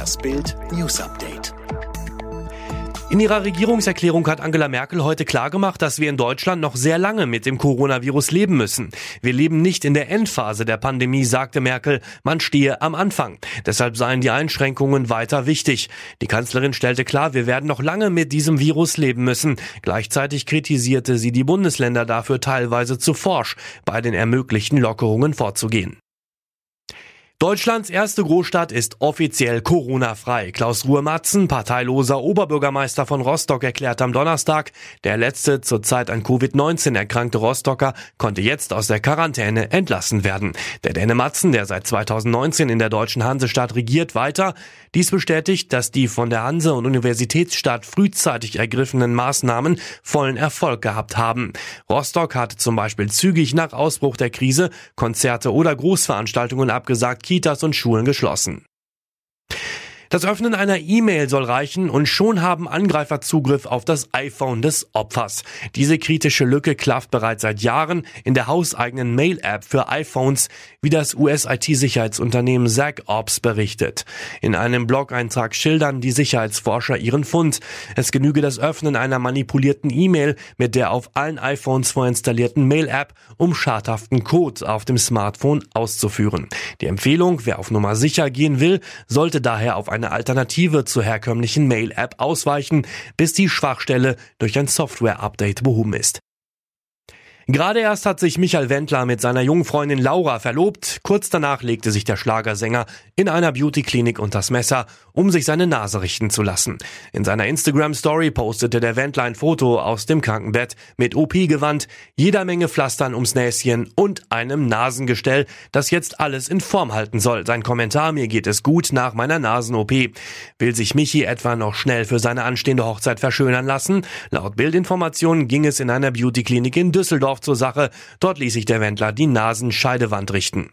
Das Bild News Update. In ihrer Regierungserklärung hat Angela Merkel heute klargemacht, dass wir in Deutschland noch sehr lange mit dem Coronavirus leben müssen. Wir leben nicht in der Endphase der Pandemie, sagte Merkel. Man stehe am Anfang. Deshalb seien die Einschränkungen weiter wichtig. Die Kanzlerin stellte klar, wir werden noch lange mit diesem Virus leben müssen. Gleichzeitig kritisierte sie die Bundesländer dafür teilweise zu forsch, bei den ermöglichten Lockerungen vorzugehen. Deutschlands erste Großstadt ist offiziell Corona-frei. Klaus Ruhe-Matzen, parteiloser Oberbürgermeister von Rostock, erklärt am Donnerstag, der letzte zurzeit an Covid-19 erkrankte Rostocker konnte jetzt aus der Quarantäne entlassen werden. Der Däne Matzen, der seit 2019 in der deutschen Hansestadt regiert, weiter. Dies bestätigt, dass die von der Hanse- und Universitätsstadt frühzeitig ergriffenen Maßnahmen vollen Erfolg gehabt haben. Rostock hat zum Beispiel zügig nach Ausbruch der Krise Konzerte oder Großveranstaltungen abgesagt, Kitas und Schulen geschlossen. Das Öffnen einer E-Mail soll reichen und schon haben Angreifer Zugriff auf das iPhone des Opfers. Diese kritische Lücke klafft bereits seit Jahren in der hauseigenen Mail-App für iPhones, wie das US-IT-Sicherheitsunternehmen ZagOps berichtet. In einem Blog-Eintrag schildern die Sicherheitsforscher ihren Fund. Es genüge das Öffnen einer manipulierten E-Mail mit der auf allen iPhones vorinstallierten Mail-App, um schadhaften Code auf dem Smartphone auszuführen. Die Empfehlung, wer auf Nummer sicher gehen will, sollte daher auf eine Alternative zur herkömmlichen Mail-App ausweichen, bis die Schwachstelle durch ein Software-Update behoben ist. Gerade erst hat sich Michael Wendler mit seiner jungen Freundin Laura verlobt. Kurz danach legte sich der Schlagersänger in einer Beauty-Klinik unters Messer, um sich seine Nase richten zu lassen. In seiner Instagram-Story postete der Wendler ein Foto aus dem Krankenbett mit OP-Gewand, jeder Menge Pflastern ums Näschen und einem Nasengestell, das jetzt alles in Form halten soll. Sein Kommentar, mir geht es gut nach meiner Nasen-OP. Will sich Michi etwa noch schnell für seine anstehende Hochzeit verschönern lassen? Laut Bildinformationen ging es in einer Beauty-Klinik in Düsseldorf zur Sache. Dort ließ sich der Wendler die Nasenscheidewand richten.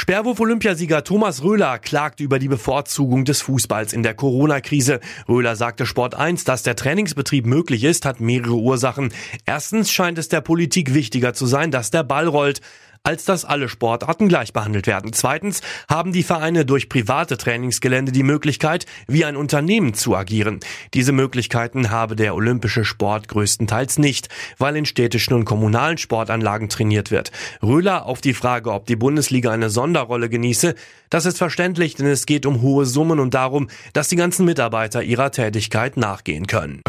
Sperrwurf-Olympiasieger Thomas Röhler klagt über die Bevorzugung des Fußballs in der Corona-Krise. Röhler sagte Sport 1, dass der Trainingsbetrieb möglich ist, hat mehrere Ursachen. Erstens scheint es der Politik wichtiger zu sein, dass der Ball rollt als dass alle Sportarten gleich behandelt werden. Zweitens haben die Vereine durch private Trainingsgelände die Möglichkeit, wie ein Unternehmen zu agieren. Diese Möglichkeiten habe der olympische Sport größtenteils nicht, weil in städtischen und kommunalen Sportanlagen trainiert wird. Röhler auf die Frage, ob die Bundesliga eine Sonderrolle genieße, das ist verständlich, denn es geht um hohe Summen und darum, dass die ganzen Mitarbeiter ihrer Tätigkeit nachgehen können.